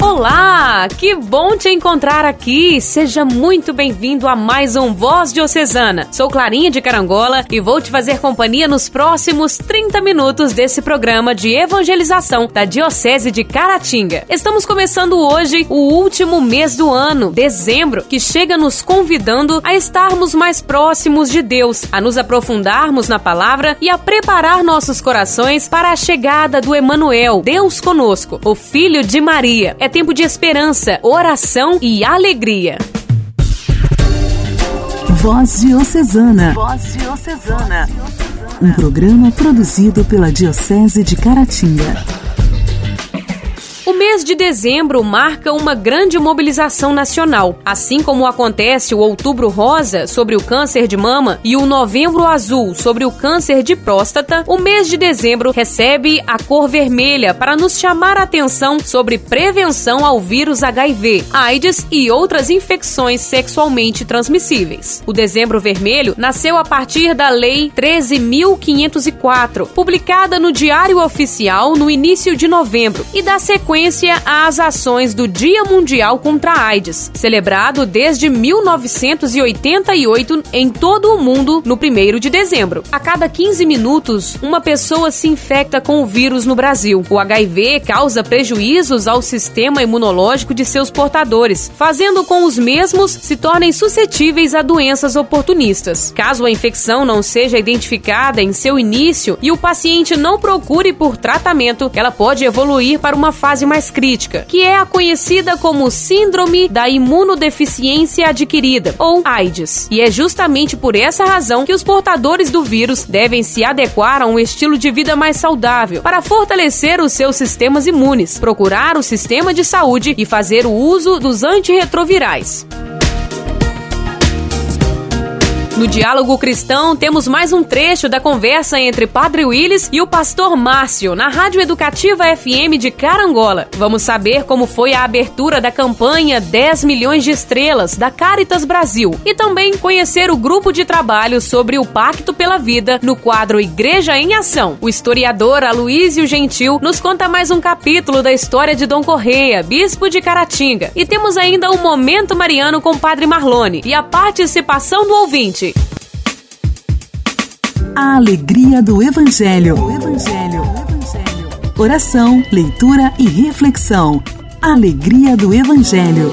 Olá, que bom te encontrar aqui. Seja muito bem-vindo a mais um Voz Diocesana. Sou Clarinha de Carangola e vou te fazer companhia nos próximos 30 minutos desse programa de evangelização da Diocese de Caratinga. Estamos começando hoje o último mês do ano, dezembro, que chega nos convidando a estarmos mais próximos de Deus, a nos aprofundarmos na palavra e a preparar nossos corações para a chegada do Emanuel, Deus conosco, o Filho de Maria. É tempo de esperança, oração e alegria. Voz Diocesana. Voz Diocesana. Um programa produzido pela Diocese de Caratinga mês de dezembro marca uma grande mobilização nacional, assim como acontece o Outubro Rosa sobre o câncer de mama e o Novembro Azul sobre o câncer de próstata. O mês de dezembro recebe a cor vermelha para nos chamar a atenção sobre prevenção ao vírus HIV, AIDS e outras infecções sexualmente transmissíveis. O Dezembro Vermelho nasceu a partir da Lei 13.504, publicada no Diário Oficial no início de novembro, e dá sequência às ações do Dia Mundial contra a AIDS, celebrado desde 1988 em todo o mundo no 1 de dezembro. A cada 15 minutos, uma pessoa se infecta com o vírus no Brasil. O HIV causa prejuízos ao sistema imunológico de seus portadores, fazendo com os mesmos se tornem suscetíveis a doenças oportunistas. Caso a infecção não seja identificada em seu início e o paciente não procure por tratamento, ela pode evoluir para uma fase mais crítica, que é a conhecida como Síndrome da Imunodeficiência Adquirida, ou AIDS. E é justamente por essa razão que os portadores do vírus devem se adequar a um estilo de vida mais saudável para fortalecer os seus sistemas imunes, procurar o sistema de saúde e fazer o uso dos antirretrovirais. No Diálogo Cristão, temos mais um trecho da conversa entre Padre Willis e o pastor Márcio, na Rádio Educativa FM de Carangola. Vamos saber como foi a abertura da campanha 10 milhões de estrelas da Caritas Brasil e também conhecer o grupo de trabalho sobre o Pacto pela Vida no quadro Igreja em Ação. O historiador Aloísio Gentil nos conta mais um capítulo da história de Dom Correia, bispo de Caratinga. E temos ainda um momento mariano com Padre Marlone e a participação do ouvinte. A alegria do Evangelho. Evangelho. Oração, leitura e reflexão. Alegria do Evangelho.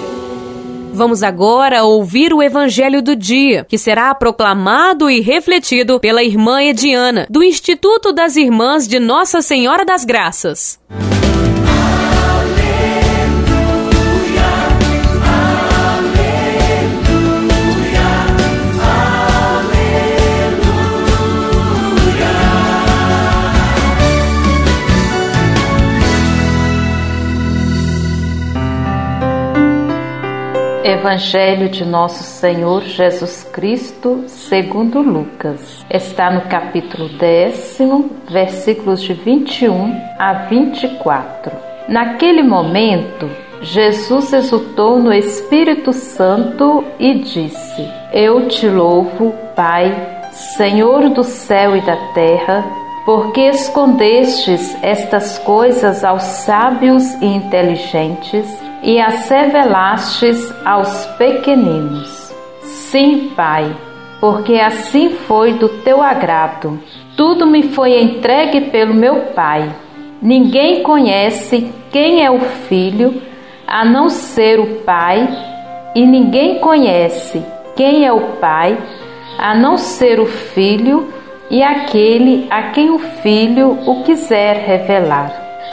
Vamos agora ouvir o Evangelho do Dia, que será proclamado e refletido pela irmã Ediana, do Instituto das Irmãs de Nossa Senhora das Graças. Evangelho de Nosso Senhor Jesus Cristo, segundo Lucas. Está no capítulo décimo, versículos de 21 a 24. Naquele momento, Jesus exultou no Espírito Santo e disse: Eu te louvo, Pai, Senhor do céu e da terra, porque escondestes estas coisas aos sábios e inteligentes e as revelastes aos pequeninos. Sim, Pai, porque assim foi do teu agrado. Tudo me foi entregue pelo meu Pai. Ninguém conhece quem é o Filho a não ser o Pai, e ninguém conhece quem é o Pai a não ser o Filho e aquele a quem o Filho o quiser revelar.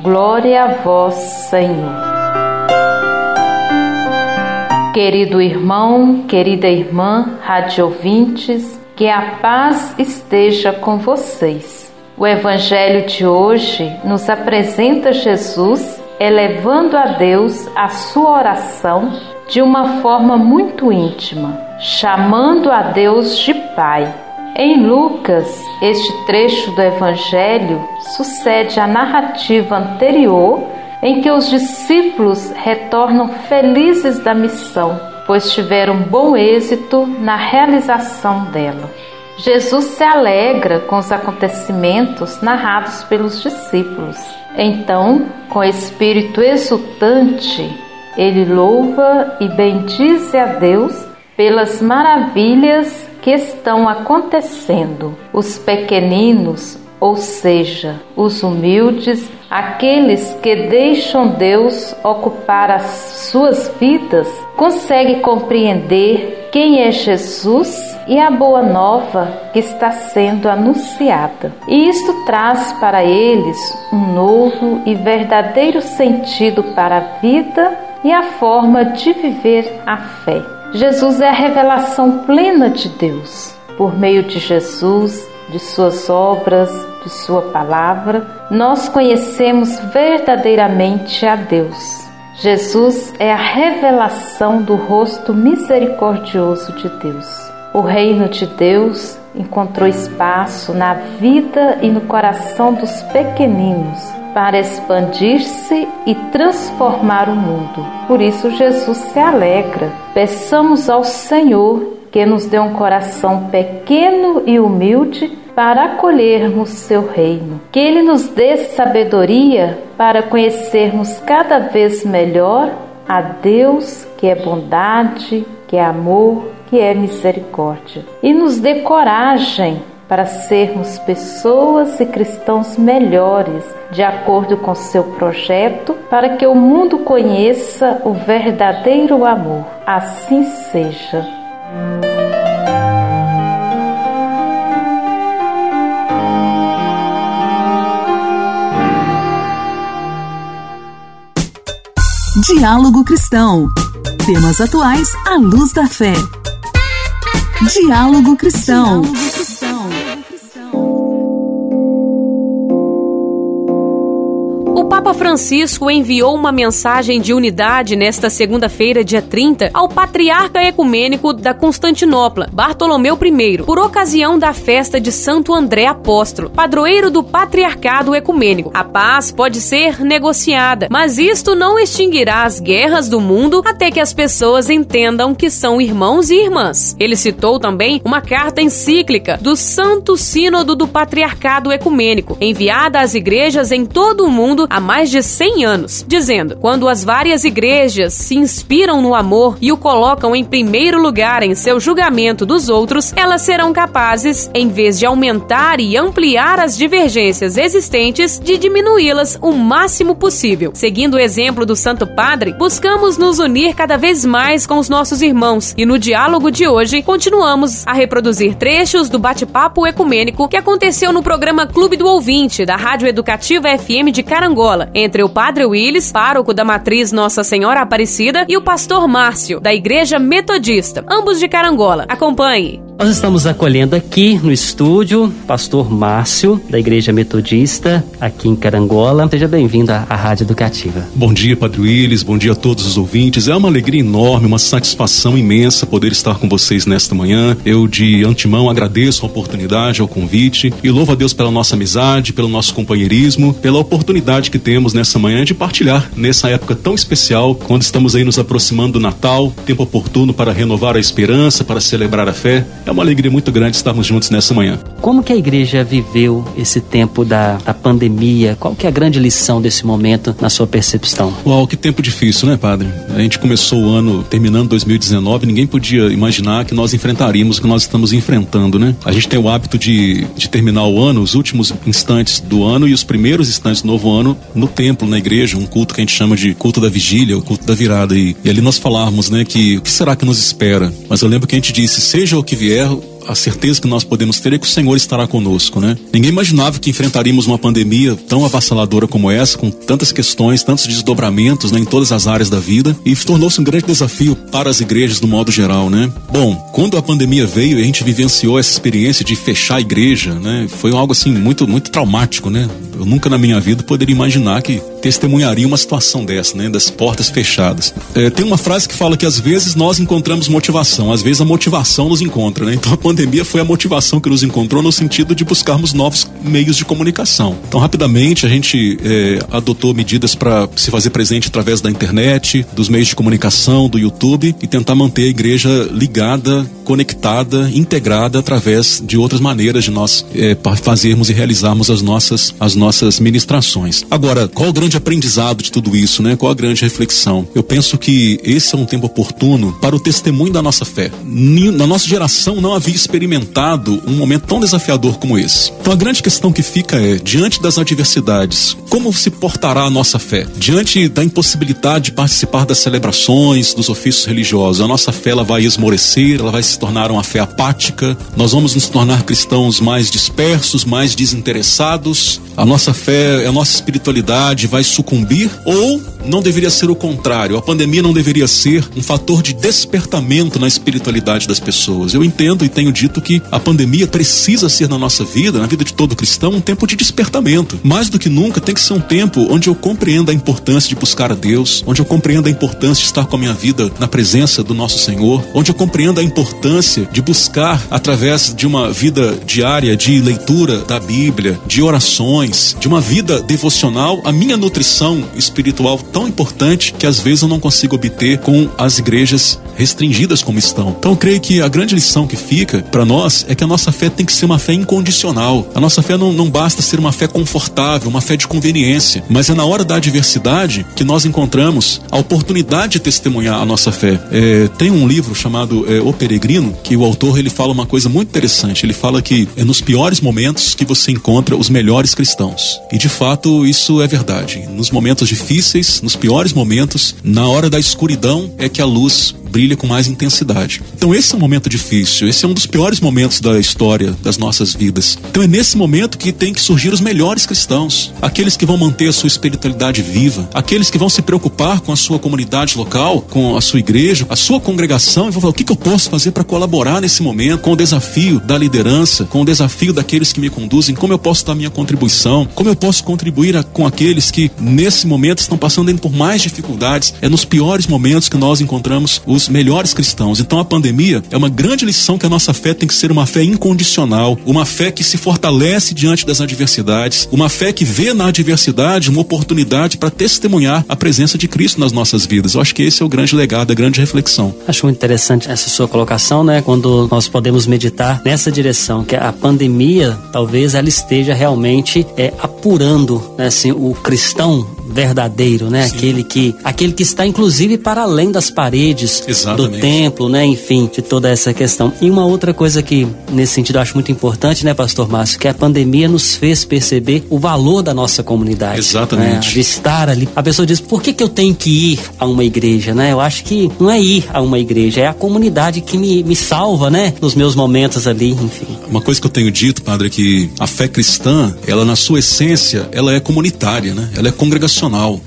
Glória a vós, Senhor. Querido irmão, querida irmã, rádio ouvintes, Que a paz esteja com vocês. O Evangelho de hoje nos apresenta Jesus elevando a Deus a sua oração de uma forma muito íntima, chamando a Deus de Pai. Em Lucas, este trecho do Evangelho sucede à narrativa anterior em que os discípulos retornam felizes da missão, pois tiveram bom êxito na realização dela. Jesus se alegra com os acontecimentos narrados pelos discípulos. Então, com espírito exultante, ele louva e bendize a Deus pelas maravilhas que estão acontecendo. Os pequeninos ou seja, os humildes, aqueles que deixam Deus ocupar as suas vidas, conseguem compreender quem é Jesus e a boa nova que está sendo anunciada. E isto traz para eles um novo e verdadeiro sentido para a vida e a forma de viver a fé. Jesus é a revelação plena de Deus. Por meio de Jesus, de suas obras, de Sua palavra, nós conhecemos verdadeiramente a Deus. Jesus é a revelação do rosto misericordioso de Deus. O reino de Deus encontrou espaço na vida e no coração dos pequeninos para expandir-se e transformar o mundo. Por isso, Jesus se alegra. Peçamos ao Senhor que nos dê um coração pequeno e humilde para acolhermos seu reino. Que ele nos dê sabedoria para conhecermos cada vez melhor a Deus que é bondade, que é amor, que é misericórdia. E nos dê coragem para sermos pessoas e cristãos melhores, de acordo com seu projeto, para que o mundo conheça o verdadeiro amor. Assim seja. Diálogo Cristão. Temas atuais à luz da fé. Diálogo Cristão. Diálogo Cristão. Papa Francisco enviou uma mensagem de unidade nesta segunda-feira, dia 30, ao patriarca ecumênico da Constantinopla, Bartolomeu I, por ocasião da festa de Santo André Apóstolo, padroeiro do patriarcado ecumênico. A paz pode ser negociada, mas isto não extinguirá as guerras do mundo até que as pessoas entendam que são irmãos e irmãs. Ele citou também uma carta encíclica do Santo Sínodo do Patriarcado Ecumênico, enviada às igrejas em todo o mundo há mais de 100 anos, dizendo: quando as várias igrejas se inspiram no amor e o colocam em primeiro lugar em seu julgamento dos outros, elas serão capazes, em vez de aumentar e ampliar as divergências existentes, de diminuí-las o máximo possível. Seguindo o exemplo do Santo Padre, buscamos nos unir cada vez mais com os nossos irmãos e no diálogo de hoje continuamos a reproduzir trechos do bate-papo ecumênico que aconteceu no programa Clube do Ouvinte da Rádio Educativa FM de Carangola entre o Padre Willis, pároco da Matriz Nossa Senhora Aparecida, e o Pastor Márcio, da Igreja Metodista, ambos de Carangola. Acompanhe. Nós estamos acolhendo aqui no estúdio pastor Márcio, da Igreja Metodista, aqui em Carangola. Seja bem-vindo à, à Rádio Educativa. Bom dia, Padre Willis, bom dia a todos os ouvintes. É uma alegria enorme, uma satisfação imensa poder estar com vocês nesta manhã. Eu, de antemão, agradeço a oportunidade, ao convite e louvo a Deus pela nossa amizade, pelo nosso companheirismo, pela oportunidade que temos nessa manhã de partilhar nessa época tão especial, quando estamos aí nos aproximando do Natal, tempo oportuno para renovar a esperança, para celebrar a fé. É uma alegria muito grande estarmos juntos nessa manhã. Como que a igreja viveu esse tempo da, da pandemia? Qual que é a grande lição desse momento na sua percepção? Uau, que tempo difícil, né, padre? A gente começou o ano terminando 2019, ninguém podia imaginar que nós enfrentaríamos o que nós estamos enfrentando, né? A gente tem o hábito de, de terminar o ano, os últimos instantes do ano e os primeiros instantes do novo ano no templo, na igreja, um culto que a gente chama de culto da vigília, o culto da virada. E, e ali nós falávamos, né, que o que será que nos espera? Mas eu lembro que a gente disse, seja o que vier, a certeza que nós podemos ter é que o Senhor estará conosco, né? Ninguém imaginava que enfrentaríamos uma pandemia tão avassaladora como essa, com tantas questões, tantos desdobramentos né, em todas as áreas da vida, e tornou-se um grande desafio para as igrejas no modo geral, né? Bom, quando a pandemia veio e a gente vivenciou essa experiência de fechar a igreja, né? Foi algo assim muito, muito traumático, né? Eu nunca na minha vida poderia imaginar que testemunharia uma situação dessa, né? Das portas fechadas. É, tem uma frase que fala que às vezes nós encontramos motivação, às vezes a motivação nos encontra, né? Então a pandemia foi a motivação que nos encontrou no sentido de buscarmos novos meios de comunicação. Então rapidamente a gente é, adotou medidas para se fazer presente através da internet, dos meios de comunicação, do YouTube e tentar manter a igreja ligada, conectada, integrada através de outras maneiras de nós é, fazermos e realizarmos as nossas as nossas ministrações. Agora, qual o grande aprendizado de tudo isso, né? Qual a grande reflexão? Eu penso que esse é um tempo oportuno para o testemunho da nossa fé. Na nossa geração não havia experimentado um momento tão desafiador como esse. Então a grande questão que fica é, diante das adversidades, como se portará a nossa fé? Diante da impossibilidade de participar das celebrações, dos ofícios religiosos, a nossa fé ela vai esmorecer, ela vai se tornar uma fé apática, nós vamos nos tornar cristãos mais dispersos, mais desinteressados, a nossa fé, a nossa espiritualidade vai sucumbir ou não deveria ser o contrário? A pandemia não deveria ser um fator de despertamento na espiritualidade das pessoas. Eu entendo e tenho dito que a pandemia precisa ser na nossa vida, na vida de todo cristão, um tempo de despertamento. Mais do que nunca, tem que ser um tempo onde eu compreenda a importância de buscar a Deus, onde eu compreenda a importância de estar com a minha vida na presença do nosso Senhor, onde eu compreenda a importância de buscar, através de uma vida diária de leitura da Bíblia, de orações, de uma vida devocional, a minha nutrição espiritual tão importante que às vezes eu não consigo obter com as igrejas restringidas como estão. Então creio que a grande lição que fica para nós é que a nossa fé tem que ser uma fé incondicional. A nossa fé não, não basta ser uma fé confortável, uma fé de conveniência, mas é na hora da adversidade que nós encontramos a oportunidade de testemunhar a nossa fé. É, tem um livro chamado é, O Peregrino que o autor ele fala uma coisa muito interessante. Ele fala que é nos piores momentos que você encontra os melhores cristãos. E de fato isso é verdade. Nos momentos difíceis, nos piores momentos, na hora da escuridão, é que a luz brilha com mais intensidade. Então esse é um momento difícil, esse é um dos piores momentos da história das nossas vidas. Então é nesse momento que tem que surgir os melhores cristãos, aqueles que vão manter a sua espiritualidade viva, aqueles que vão se preocupar com a sua comunidade local, com a sua igreja, a sua congregação e vão falar o que, que eu posso fazer para colaborar nesse momento com o desafio da liderança, com o desafio daqueles que me conduzem, como eu posso dar minha contribuição, como eu posso contribuir a, com aqueles que nesse momento estão passando por mais dificuldades. É nos piores momentos que nós encontramos os os melhores cristãos. Então a pandemia é uma grande lição que a nossa fé tem que ser uma fé incondicional, uma fé que se fortalece diante das adversidades, uma fé que vê na adversidade uma oportunidade para testemunhar a presença de Cristo nas nossas vidas. Eu acho que esse é o grande legado, a grande reflexão. Acho muito interessante essa sua colocação, né? Quando nós podemos meditar nessa direção, que a pandemia talvez ela esteja realmente é, apurando né, assim, o cristão verdadeiro, né? Sim. Aquele que aquele que está inclusive para além das paredes Exatamente. do templo, né? Enfim, de toda essa questão. E uma outra coisa que nesse sentido eu acho muito importante, né, pastor Márcio, que a pandemia nos fez perceber o valor da nossa comunidade. Exatamente. Né? De estar ali. A pessoa diz: "Por que que eu tenho que ir a uma igreja?", né? Eu acho que não é ir a uma igreja, é a comunidade que me, me salva, né? Nos meus momentos ali, enfim. Uma coisa que eu tenho dito, padre, é que a fé cristã, ela na sua essência, ela é comunitária, né? Ela é congregacional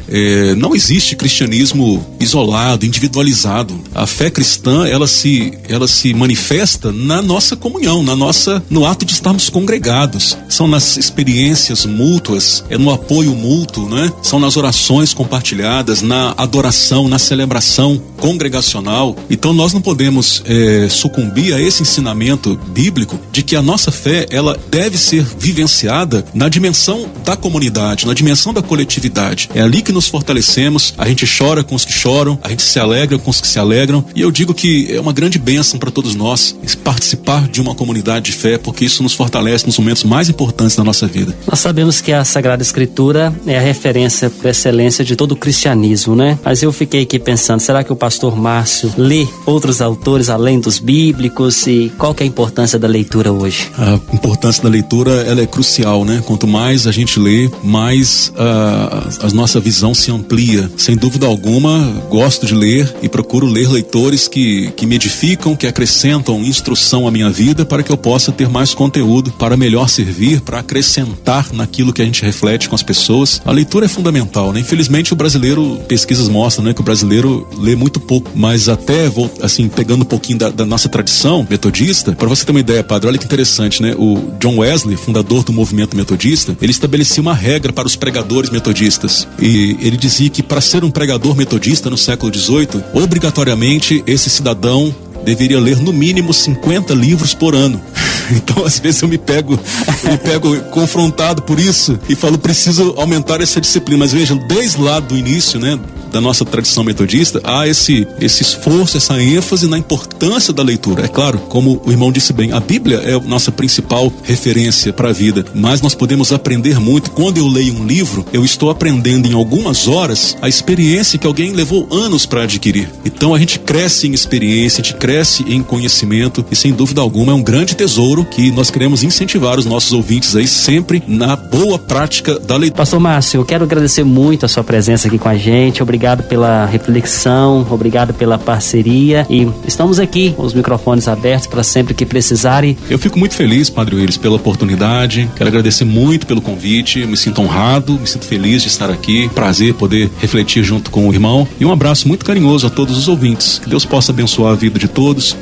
é, não existe cristianismo isolado, individualizado. A fé cristã ela se, ela se manifesta na nossa comunhão, na nossa, no ato de estarmos congregados. São nas experiências mútuas, é no apoio mútuo, né? São nas orações compartilhadas, na adoração, na celebração congregacional. Então nós não podemos é, sucumbir a esse ensinamento bíblico de que a nossa fé ela deve ser vivenciada na dimensão da comunidade, na dimensão da coletividade. É ali que nos fortalecemos. A gente chora com os que choram, a gente se alegra com os que se alegram. E eu digo que é uma grande bênção para todos nós participar de uma comunidade de fé, porque isso nos fortalece nos momentos mais importantes da nossa vida. Nós sabemos que a Sagrada Escritura é a referência por excelência de todo o cristianismo, né? Mas eu fiquei aqui pensando, será que o pastor Márcio lê outros autores além dos bíblicos e qual que é a importância da leitura hoje? A importância da leitura ela é crucial, né? Quanto mais a gente lê, mais uh, a nossa visão se amplia. Sem dúvida alguma, gosto de ler e procuro ler leitores que, que me edificam, que acrescentam instrução à minha vida para que eu possa ter mais conteúdo para melhor servir, para acrescentar naquilo que a gente reflete com as pessoas. A leitura é fundamental, né? Infelizmente o brasileiro, pesquisas mostram, né, que o brasileiro lê muito pouco, mas até, assim, pegando um pouquinho da, da nossa tradição metodista, para você ter uma ideia, padre, olha que interessante, né? O John Wesley, fundador do movimento metodista, ele estabelecia uma regra para os pregadores metodistas. E ele dizia que para ser um pregador metodista no século XVIII, obrigatoriamente esse cidadão deveria ler no mínimo 50 livros por ano. Então, às vezes eu me pego, me pego confrontado por isso e falo, preciso aumentar essa disciplina. Mas vejam, desde lá do início, né, da nossa tradição metodista, há esse, esse esforço, essa ênfase na importância da leitura. É claro, como o irmão disse bem, a Bíblia é a nossa principal referência para a vida, mas nós podemos aprender muito. Quando eu leio um livro, eu estou aprendendo em algumas horas a experiência que alguém levou anos para adquirir. Então a gente cresce em experiência, a gente cresce em conhecimento e sem dúvida alguma é um grande tesouro que nós queremos incentivar os nossos ouvintes aí sempre na boa prática da leitura. Pastor Márcio, eu quero agradecer muito a sua presença aqui com a gente. Obrigado obrigado pela reflexão, obrigado pela parceria e estamos aqui, os microfones abertos para sempre que precisarem. Eu fico muito feliz, Padre Willis, pela oportunidade. Quero agradecer muito pelo convite. Me sinto honrado, me sinto feliz de estar aqui. Prazer poder refletir junto com o irmão. E um abraço muito carinhoso a todos os ouvintes. Que Deus possa abençoar a vida de todos.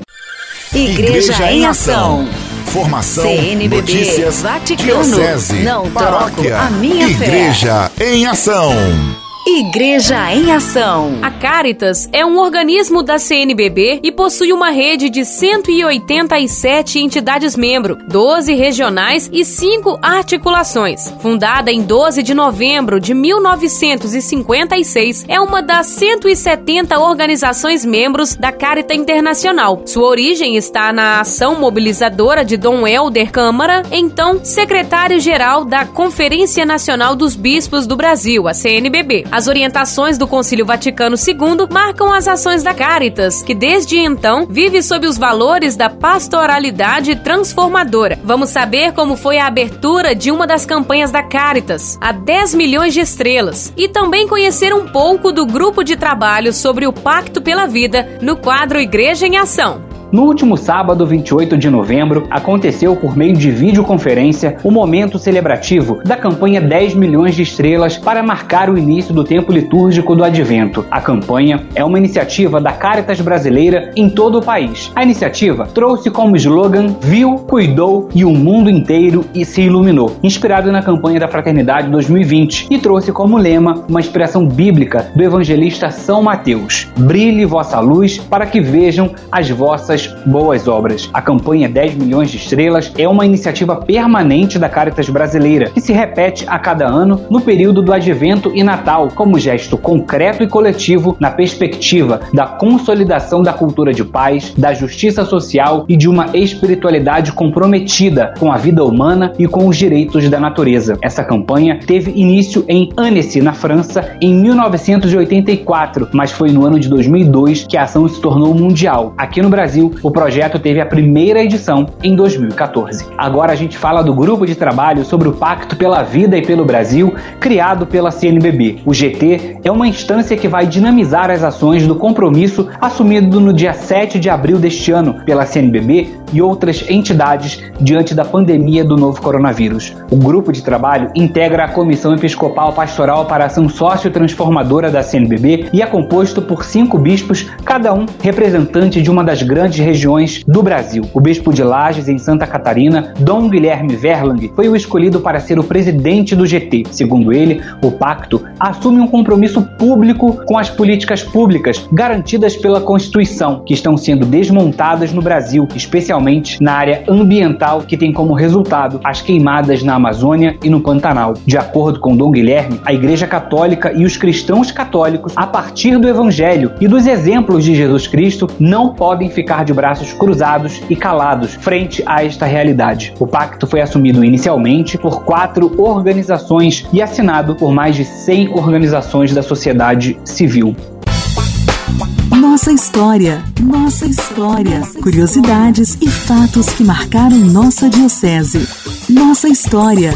Igreja, Igreja em Ação. Formação, CNBB, notícias, Vaticano, diocese, não paróquia, troco a minha Igreja fé. em Ação. Igreja em Ação. A Caritas é um organismo da CNBB e possui uma rede de 187 entidades membro, 12 regionais e 5 articulações. Fundada em 12 de novembro de 1956, é uma das 170 organizações membros da Carita Internacional. Sua origem está na ação mobilizadora de Dom Helder Câmara, então secretário-geral da Conferência Nacional dos Bispos do Brasil, a CNBB. As orientações do Concílio Vaticano II marcam as ações da Caritas, que desde então vive sob os valores da pastoralidade transformadora. Vamos saber como foi a abertura de uma das campanhas da Caritas, a 10 milhões de estrelas, e também conhecer um pouco do grupo de trabalho sobre o Pacto pela Vida no quadro Igreja em Ação. No último sábado, 28 de novembro, aconteceu por meio de videoconferência o momento celebrativo da campanha 10 milhões de estrelas para marcar o início do tempo litúrgico do Advento. A campanha é uma iniciativa da Caritas Brasileira em todo o país. A iniciativa trouxe como slogan Viu, Cuidou e o mundo inteiro e se iluminou, inspirado na campanha da Fraternidade 2020 e trouxe como lema uma inspiração bíblica do evangelista São Mateus: Brilhe vossa luz para que vejam as vossas boas obras. A campanha 10 milhões de estrelas é uma iniciativa permanente da Caritas brasileira, que se repete a cada ano no período do Advento e Natal, como gesto concreto e coletivo na perspectiva da consolidação da cultura de paz, da justiça social e de uma espiritualidade comprometida com a vida humana e com os direitos da natureza. Essa campanha teve início em Annecy, na França, em 1984, mas foi no ano de 2002 que a ação se tornou mundial. Aqui no Brasil, o projeto teve a primeira edição em 2014. Agora a gente fala do grupo de trabalho sobre o Pacto pela Vida e pelo Brasil, criado pela CNBB. O GT é uma instância que vai dinamizar as ações do compromisso assumido no dia 7 de abril deste ano pela CNBB e outras entidades diante da pandemia do novo coronavírus. O grupo de trabalho integra a Comissão Episcopal Pastoral para Ação Sócio-Transformadora da CNBB e é composto por cinco bispos, cada um representante de uma das grandes regiões do Brasil. O bispo de Lages, em Santa Catarina, Dom Guilherme Verlang, foi o escolhido para ser o presidente do GT. Segundo ele, o pacto assume um compromisso público com as políticas públicas garantidas pela Constituição, que estão sendo desmontadas no Brasil, especialmente na área ambiental, que tem como resultado as queimadas na Amazônia e no Pantanal. De acordo com Dom Guilherme, a Igreja Católica e os cristãos católicos, a partir do Evangelho e dos exemplos de Jesus Cristo, não podem ficar de de braços cruzados e calados frente a esta realidade. O pacto foi assumido inicialmente por quatro organizações e assinado por mais de 100 organizações da sociedade civil. Nossa história, nossa história. Curiosidades e fatos que marcaram nossa diocese. Nossa história.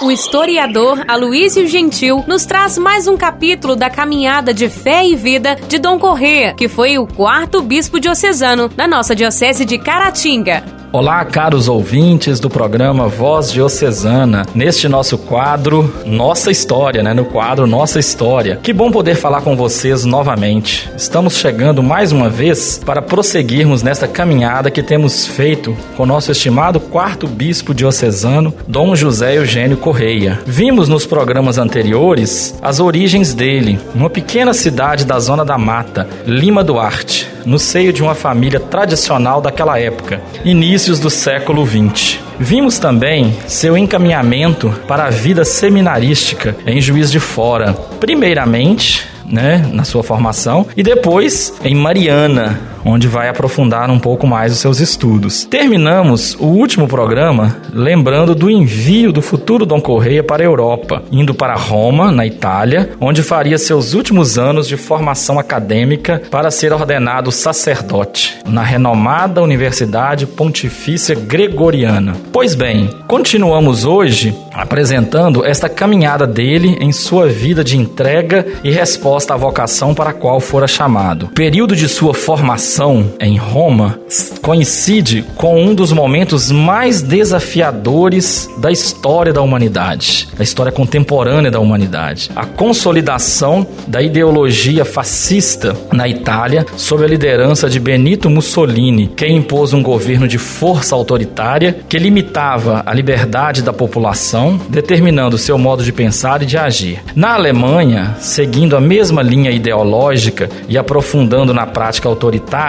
O historiador Aloísio Gentil nos traz mais um capítulo da caminhada de fé e vida de Dom Corrêa, que foi o quarto bispo diocesano da nossa diocese de Caratinga. Olá, caros ouvintes do programa Voz Diocesana. Neste nosso quadro, Nossa História, né? No quadro Nossa História. Que bom poder falar com vocês novamente. Estamos chegando mais uma vez para prosseguirmos nesta caminhada que temos feito com nosso estimado quarto bispo diocesano, Dom José Eugênio Correia. Vimos nos programas anteriores as origens dele, uma pequena cidade da zona da mata, Lima Duarte, no seio de uma família tradicional daquela época. Início inícios do século XX. Vimos também seu encaminhamento para a vida seminarística em Juiz de Fora. Primeiramente, né, na sua formação, e depois em Mariana, onde vai aprofundar um pouco mais os seus estudos. Terminamos o último programa lembrando do envio do futuro Dom Correia para a Europa, indo para Roma, na Itália, onde faria seus últimos anos de formação acadêmica para ser ordenado sacerdote na renomada Universidade Pontifícia Gregoriana. Pois bem, continuamos hoje apresentando esta caminhada dele em sua vida de entrega e resposta à vocação para a qual fora chamado. Período de sua formação em Roma coincide com um dos momentos mais desafiadores da história da humanidade, da história contemporânea da humanidade. A consolidação da ideologia fascista na Itália sob a liderança de Benito Mussolini, que impôs um governo de força autoritária que limitava a liberdade da população determinando seu modo de pensar e de agir. Na Alemanha, seguindo a mesma linha ideológica e aprofundando na prática autoritária,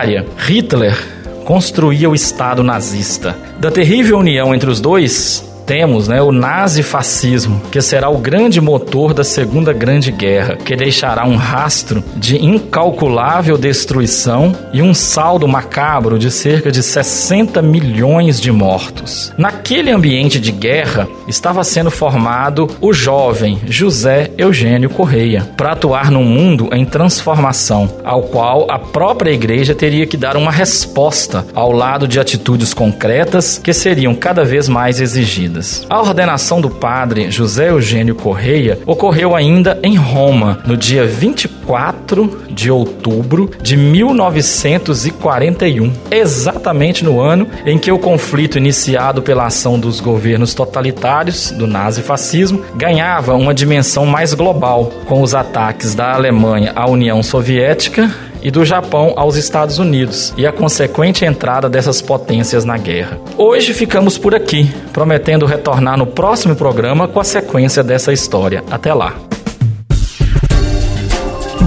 Hitler construía o Estado nazista. Da terrível união entre os dois, temos né, o nazifascismo, que será o grande motor da Segunda Grande Guerra, que deixará um rastro de incalculável destruição e um saldo macabro de cerca de 60 milhões de mortos. Naquele ambiente de guerra, estava sendo formado o jovem José Eugênio Correia, para atuar num mundo em transformação, ao qual a própria igreja teria que dar uma resposta ao lado de atitudes concretas que seriam cada vez mais exigidas. A ordenação do padre José Eugênio Correia ocorreu ainda em Roma, no dia 24 de outubro de 1941, exatamente no ano em que o conflito iniciado pela ação dos governos totalitários do nazifascismo ganhava uma dimensão mais global, com os ataques da Alemanha à União Soviética e do Japão aos Estados Unidos e a consequente entrada dessas potências na guerra. Hoje ficamos por aqui, prometendo retornar no próximo programa com a sequência dessa história. Até lá.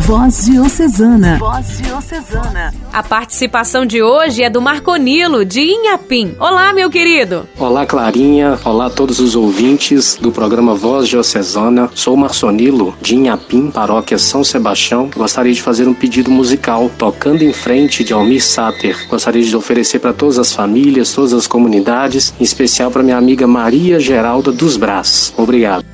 Voz Diocesana. Voz Diocesana. A participação de hoje é do Marconilo, de Inhapim. Olá, meu querido. Olá, Clarinha. Olá a todos os ouvintes do programa Voz Diocesana. Sou Marconilo, de Inhapim, paróquia São Sebastião. Gostaria de fazer um pedido musical, tocando em frente de Almir Sater. Gostaria de oferecer para todas as famílias, todas as comunidades, em especial para minha amiga Maria Geralda dos Brás. Obrigado.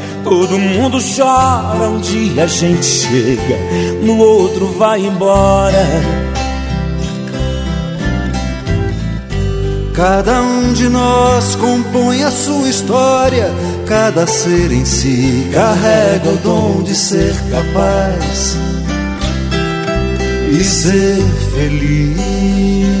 todo mundo chora um dia a gente chega, no outro vai embora. Cada um de nós compõe a sua história, cada ser em si carrega o dom de ser capaz e ser feliz.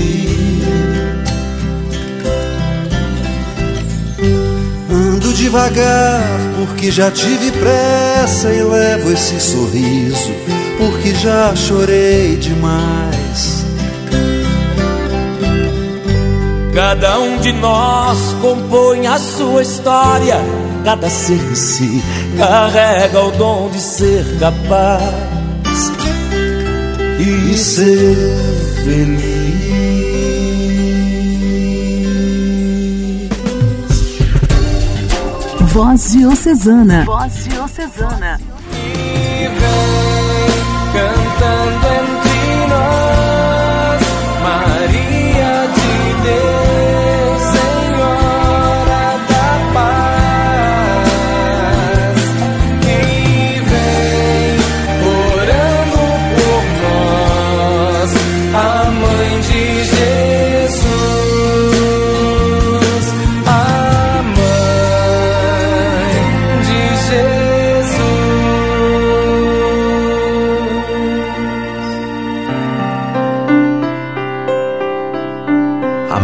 Devagar porque já tive pressa e levo esse sorriso porque já chorei demais. Cada um de nós compõe a sua história, cada ser em si carrega o dom de ser capaz e ser feliz. Voz Diocesana. Voz Diocesana. E vem cantando entre nós,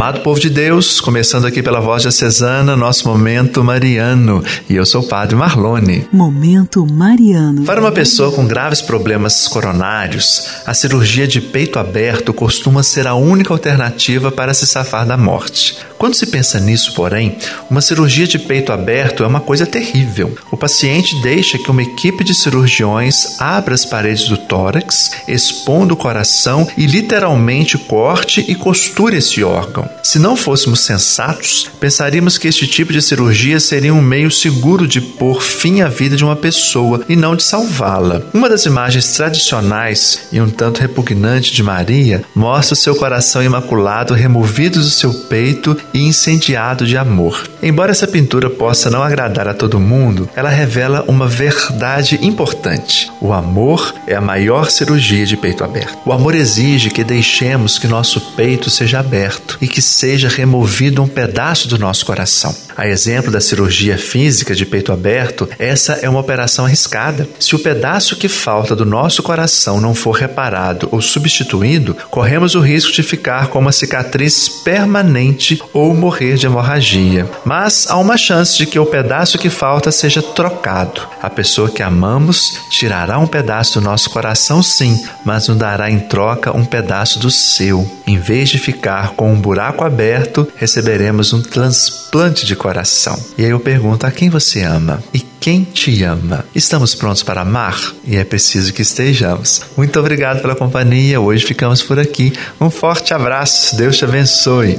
Amado povo de Deus, começando aqui pela voz diocesana, nosso momento mariano. E eu sou o Padre Marlone. Momento Mariano. Para uma pessoa com graves problemas coronários, a cirurgia de peito aberto costuma ser a única alternativa para se safar da morte. Quando se pensa nisso, porém, uma cirurgia de peito aberto é uma coisa terrível. O paciente deixa que uma equipe de cirurgiões abra as paredes do tórax, expondo o coração e literalmente corte e costure esse órgão. Se não fôssemos sensatos, pensaríamos que este tipo de cirurgia seria um meio seguro de pôr fim à vida de uma pessoa e não de salvá-la. Uma das imagens tradicionais e um tanto repugnante de Maria mostra seu coração imaculado removido do seu peito e incendiado de amor. Embora essa pintura possa não agradar a todo mundo, ela revela uma verdade importante. O amor é a maior cirurgia de peito aberto. O amor exige que deixemos que nosso peito seja aberto e que seja removido um pedaço do nosso coração. A exemplo da cirurgia física de peito aberto, essa é uma operação arriscada. Se o pedaço que falta do nosso coração não for reparado ou substituído, corremos o risco de ficar com uma cicatriz permanente ou morrer de hemorragia. Mas há uma chance de que o pedaço que falta seja trocado. A pessoa que amamos tirará um pedaço do nosso coração, sim, mas nos dará em troca um pedaço do seu. Em vez de ficar com um buraco aberto, receberemos um transplante de coração. E aí eu pergunto: a quem você ama? E quem te ama? Estamos prontos para amar? E é preciso que estejamos. Muito obrigado pela companhia. Hoje ficamos por aqui. Um forte abraço. Deus te abençoe.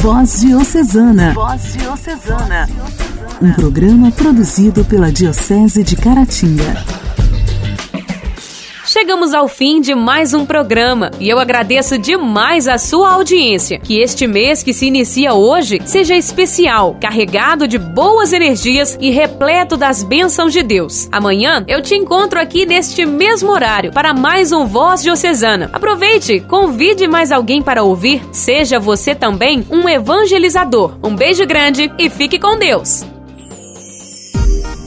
Voz Diocesana. Voz Diocesana. Um programa produzido pela Diocese de Caratinga. Chegamos ao fim de mais um programa e eu agradeço demais a sua audiência. Que este mês que se inicia hoje seja especial, carregado de boas energias e repleto das bênçãos de Deus. Amanhã eu te encontro aqui neste mesmo horário para mais um Voz Diocesana. Aproveite, convide mais alguém para ouvir, seja você também um evangelizador. Um beijo grande e fique com Deus.